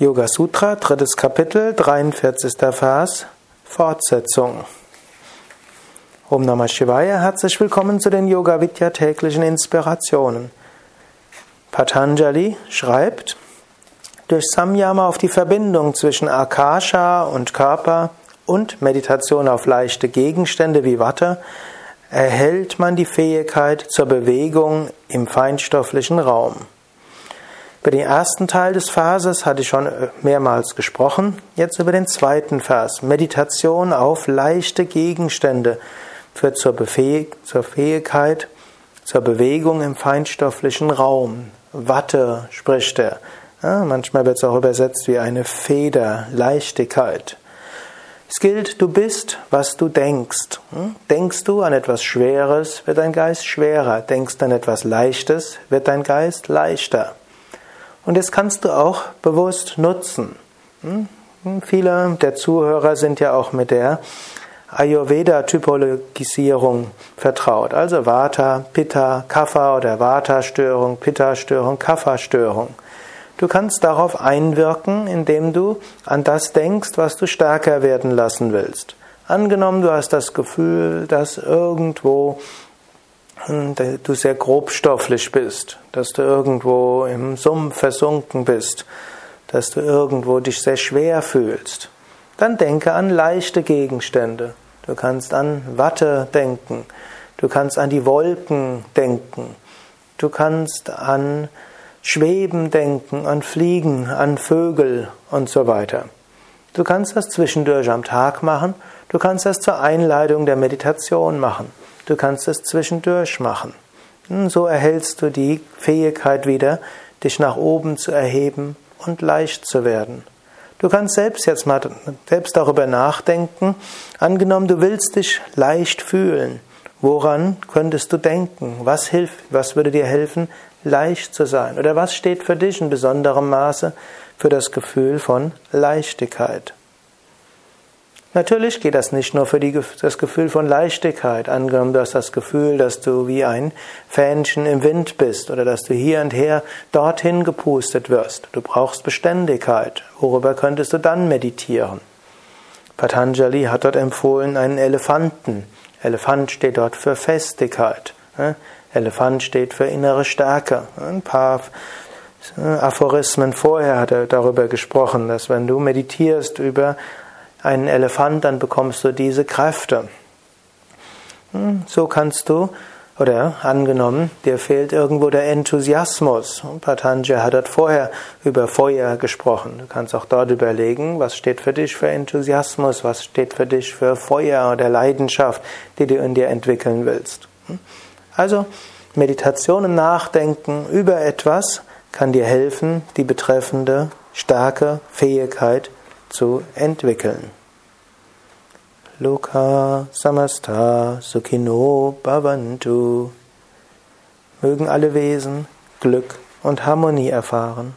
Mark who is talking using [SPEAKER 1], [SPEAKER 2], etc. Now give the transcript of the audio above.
[SPEAKER 1] Yoga Sutra, drittes Kapitel, 43. Vers, Fortsetzung. Om Namah Shivaya, herzlich willkommen zu den Yoga Vidya täglichen Inspirationen. Patanjali schreibt, durch Samyama auf die Verbindung zwischen Akasha und Körper und Meditation auf leichte Gegenstände wie Watte erhält man die Fähigkeit zur Bewegung im feinstofflichen Raum. Über den ersten Teil des Verses hatte ich schon äh, mehrmals gesprochen. Jetzt über den zweiten Vers. Meditation auf leichte Gegenstände führt zur, Befähig zur Fähigkeit, zur Bewegung im feinstofflichen Raum. Watte spricht er. Ja, manchmal wird es auch übersetzt wie eine Feder, Leichtigkeit. Es gilt, du bist, was du denkst. Hm? Denkst du an etwas Schweres, wird dein Geist schwerer. Denkst du an etwas Leichtes, wird dein Geist leichter. Und das kannst du auch bewusst nutzen. Hm? Viele der Zuhörer sind ja auch mit der Ayurveda-Typologisierung vertraut. Also Vata, Pitta, Kapha oder Vata-Störung, Pitta-Störung, Kapha-Störung. Du kannst darauf einwirken, indem du an das denkst, was du stärker werden lassen willst. Angenommen, du hast das Gefühl, dass irgendwo du sehr grobstofflich bist, dass du irgendwo im Sumpf versunken bist, dass du irgendwo dich sehr schwer fühlst, dann denke an leichte Gegenstände. Du kannst an Watte denken, du kannst an die Wolken denken, du kannst an Schweben denken, an Fliegen, an Vögel und so weiter. Du kannst das zwischendurch am Tag machen, du kannst das zur Einleitung der Meditation machen. Du kannst es zwischendurch machen. Hm, so erhältst du die Fähigkeit wieder, dich nach oben zu erheben und leicht zu werden. Du kannst selbst jetzt mal selbst darüber nachdenken. Angenommen, du willst dich leicht fühlen. Woran könntest du denken? Was hilft, was würde dir helfen, leicht zu sein? Oder was steht für dich in besonderem Maße für das Gefühl von Leichtigkeit? Natürlich geht das nicht nur für die, das Gefühl von Leichtigkeit. Angenommen, du hast das Gefühl, dass du wie ein Fähnchen im Wind bist oder dass du hier und her dorthin gepustet wirst. Du brauchst Beständigkeit. Worüber könntest du dann meditieren? Patanjali hat dort empfohlen einen Elefanten. Elefant steht dort für Festigkeit. Elefant steht für innere Stärke. Ein paar Aphorismen vorher hat er darüber gesprochen, dass wenn du meditierst über einen Elefant, dann bekommst du diese Kräfte. Hm, so kannst du, oder angenommen, dir fehlt irgendwo der Enthusiasmus. Patanjali hat dort vorher über Feuer gesprochen. Du kannst auch dort überlegen, was steht für dich für Enthusiasmus, was steht für dich für Feuer oder Leidenschaft, die du in dir entwickeln willst. Hm? Also Meditation und Nachdenken über etwas kann dir helfen, die betreffende starke Fähigkeit zu entwickeln. Loka samasta sukhino bhavantu. Mögen alle Wesen Glück und Harmonie erfahren.